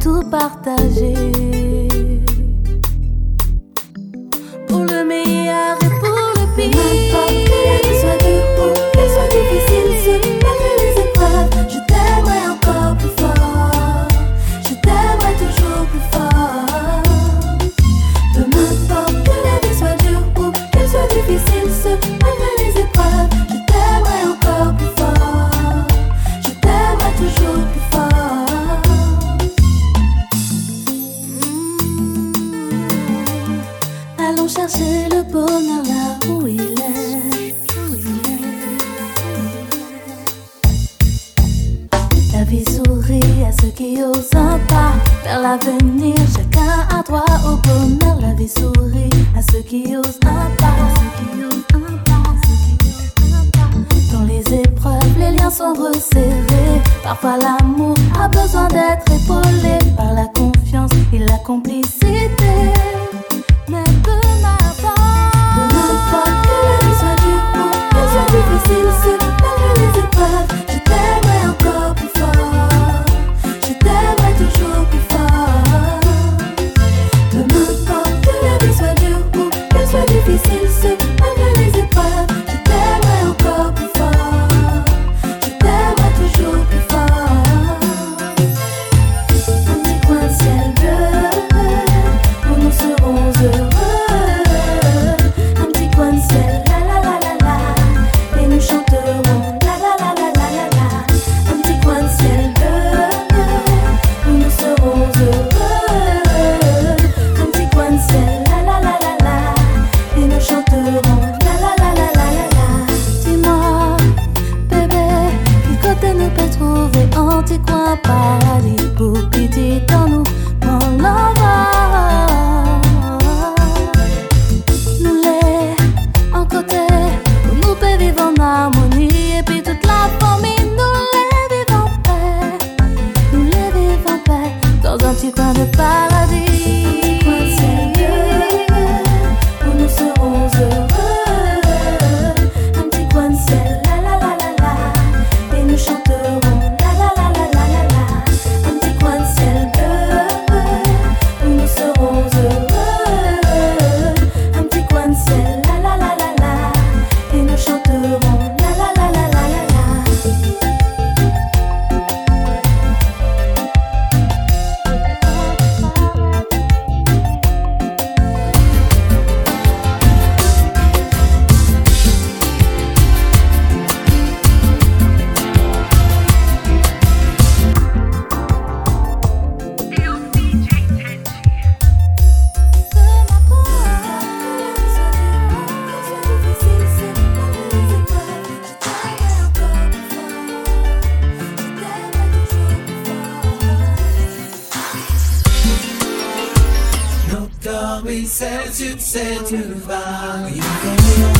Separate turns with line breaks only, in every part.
tout partager.
d'être épaulé par la confiance et la complicité. says you said to the fire. You can hear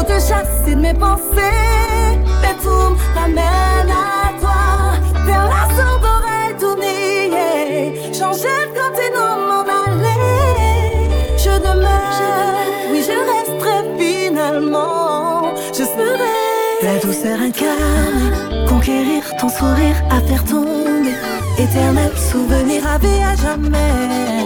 pour te chasser de mes pensées. Mais tout m'amène à toi, vers la sourde oreille tournée. Changer de côté dans mon allée. Je demeure, oui, je resterai finalement. Je serai la douceur incarne, Conquérir ton sourire à faire tomber. Éternel souvenir à vie à jamais.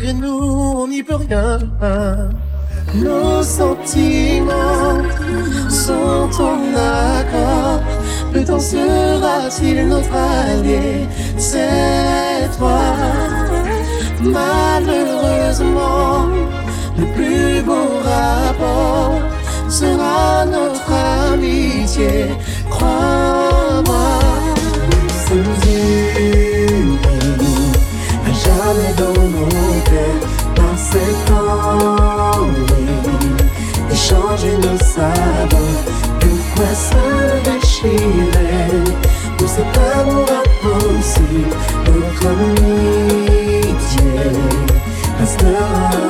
malgré
nous,
on
n'y peut rien. Nos sentiments sont en accord. Le temps sera-t-il notre allié? C'est toi. Malheureusement, le plus beau rapport sera notre amitié.
through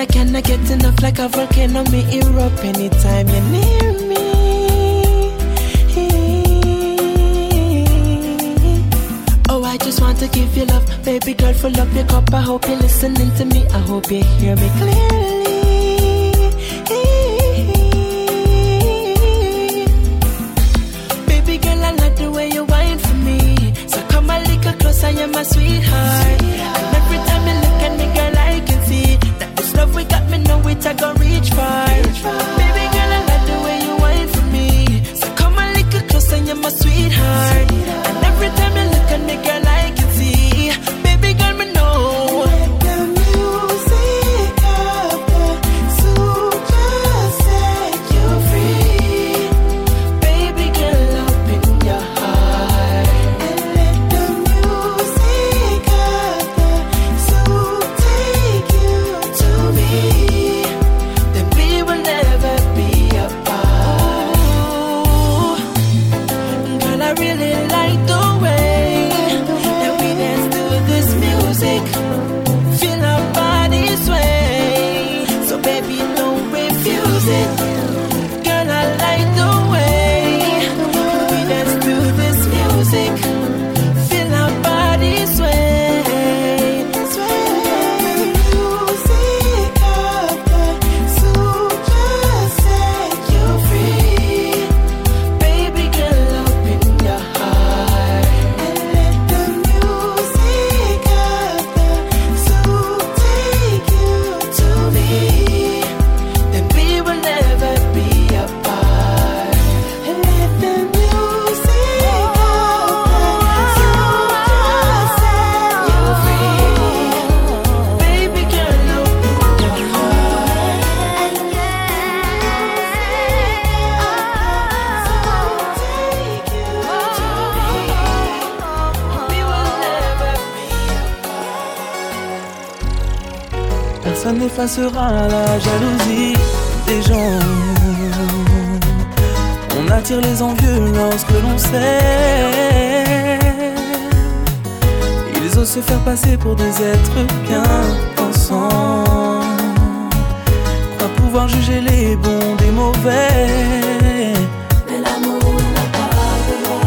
I cannot get enough like a volcano. Me erupt anytime you're near me. Oh, I just want to give you love, baby girl. Fill up your cup. I hope you're listening to me. I hope you hear me clearly.
passera la jalousie des gens. On attire les envieux lorsque l'on s'aime. Ils osent se faire passer pour des êtres bien pensants. Croient pouvoir juger les bons des mauvais.
Mais l'amour n'a pas de loi.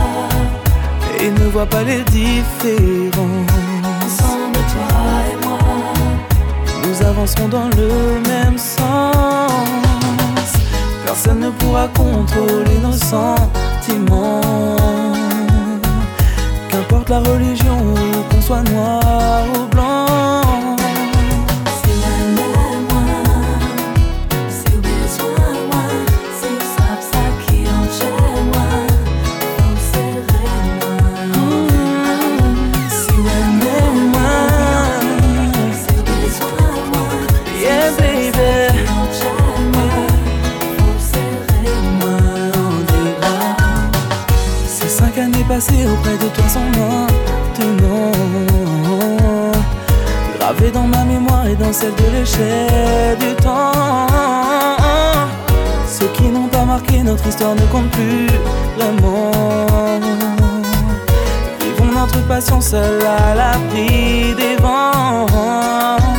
Et ne voit pas les différences. avancerons dans le même sens. Personne ne pourra contrôler nos sentiments. Qu'importe la religion, qu'on soit noir ou blanc. passer auprès de toi sont maintenant Gravé dans ma mémoire et dans celle de l'échelle du temps. Ceux qui n'ont pas marqué notre histoire ne comptent plus vraiment. Vivons notre passion seule à l'abri des vents.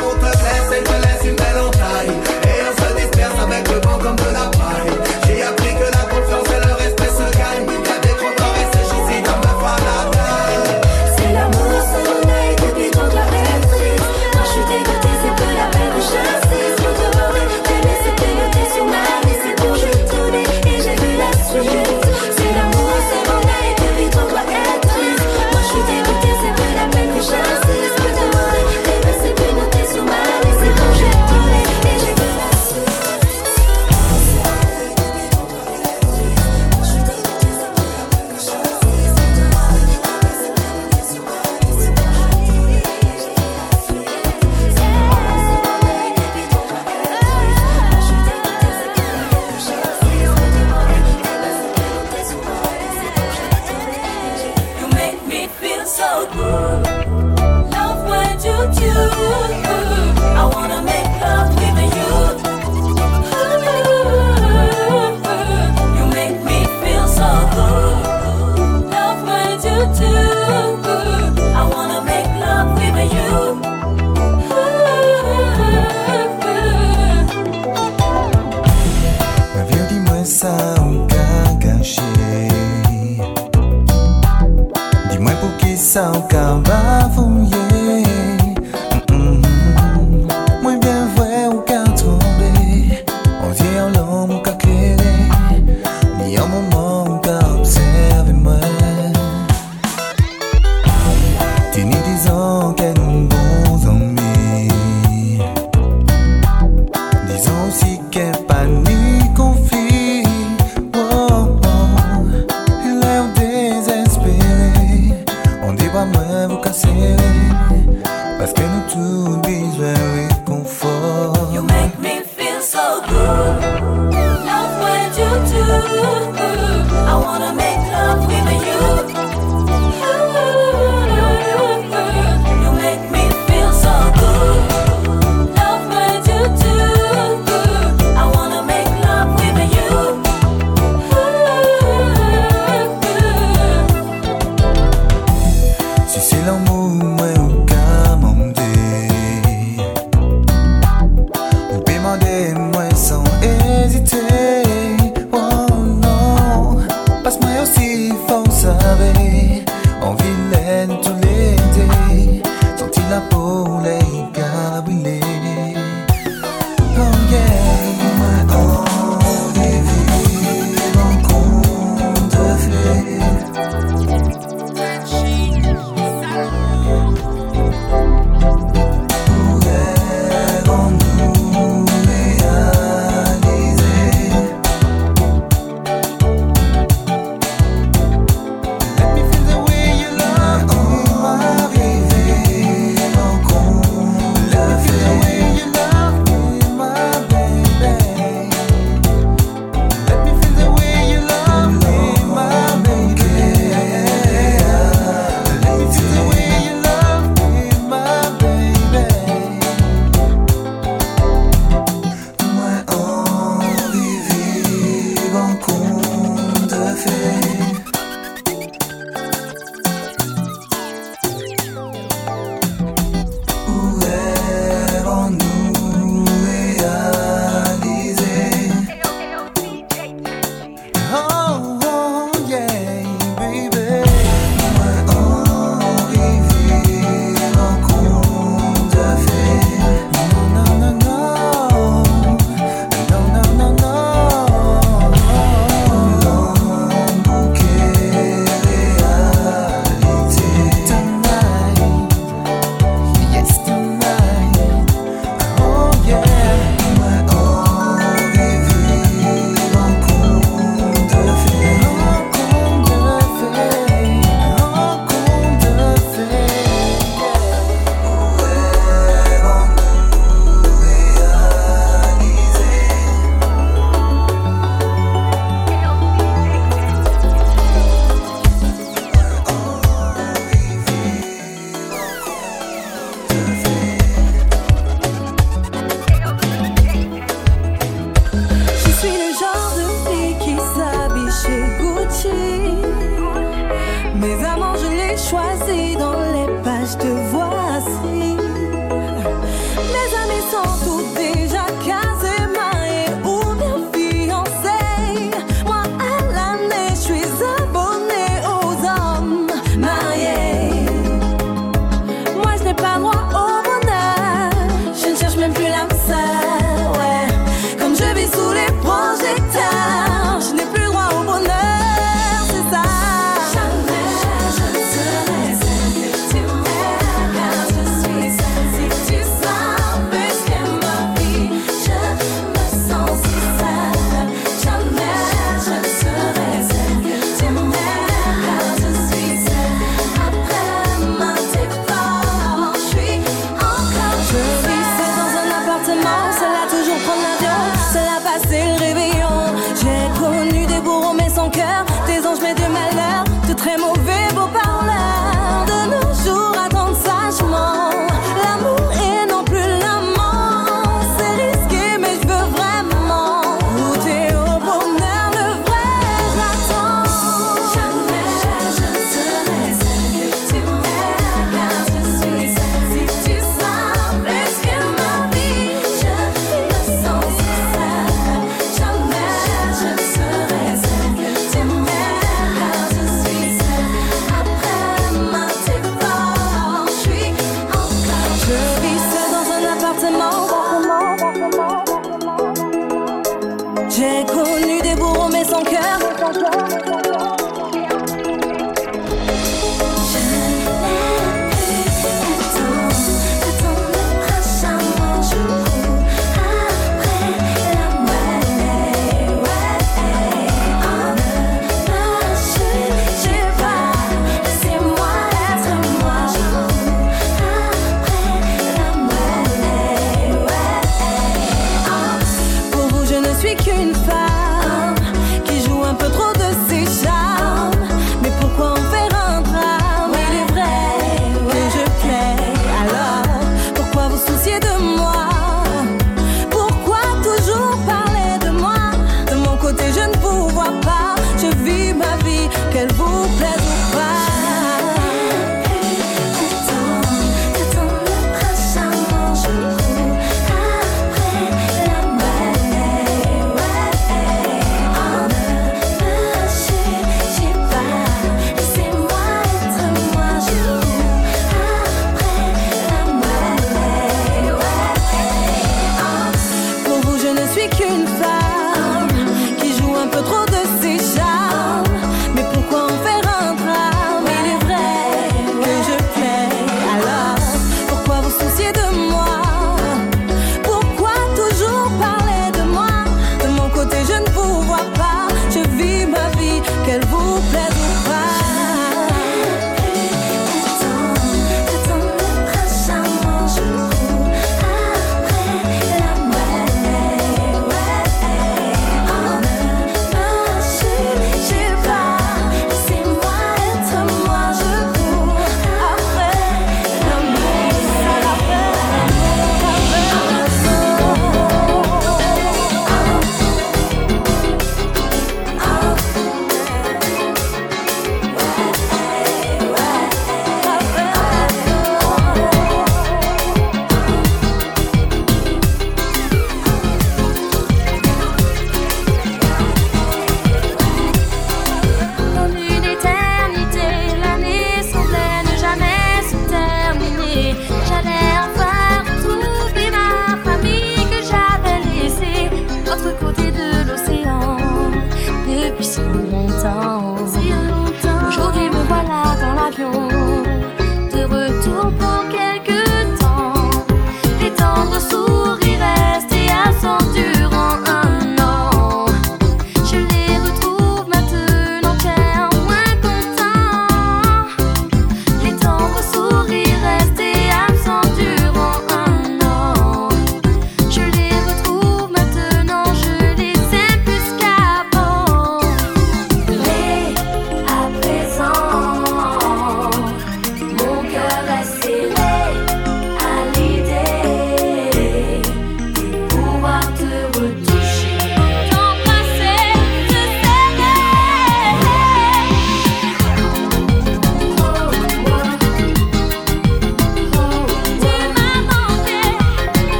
both her glass and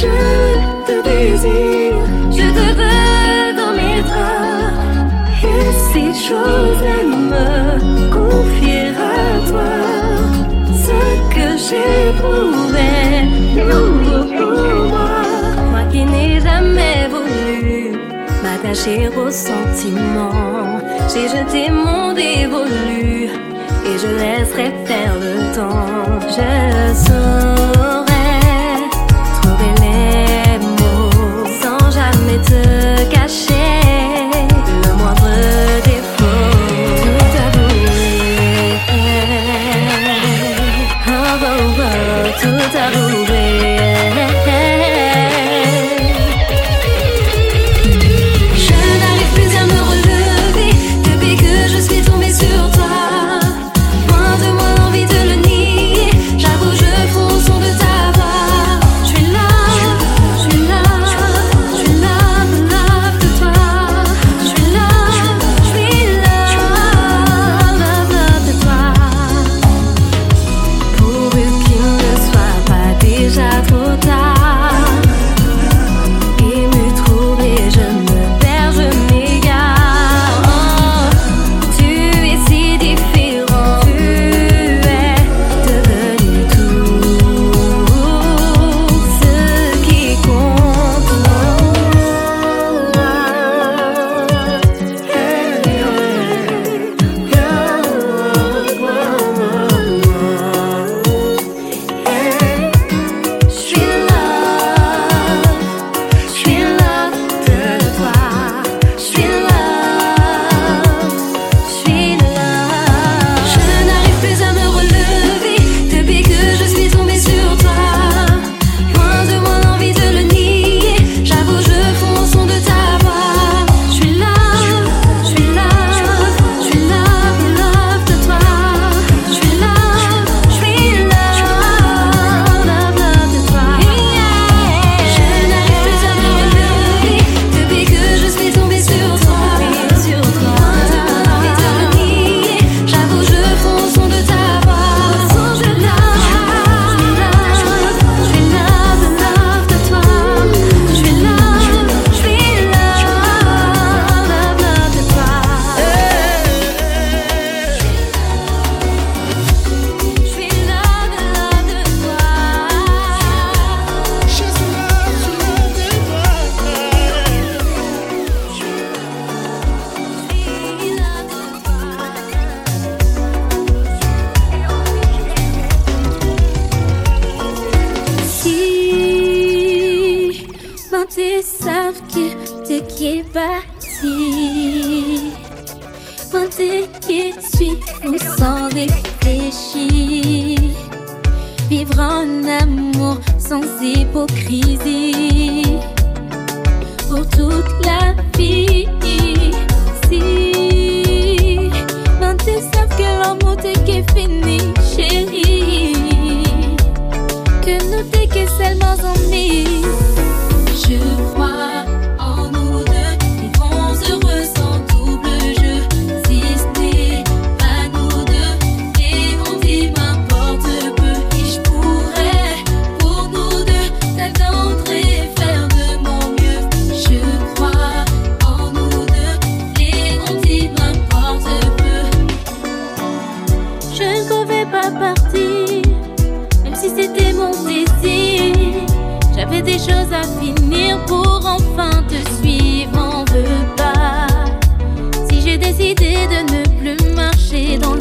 je
te désire, je te veux dans mes bras. Et si chose me confier à toi ce que j'ai j'éprouvais, nouveau pour moi. Moi qui n'ai jamais voulu m'attacher aux sentiments, j'ai jeté mon dévolu et je laisserai faire le temps. Je sens. 感谢 décidé de ne plus marcher dans l'ombre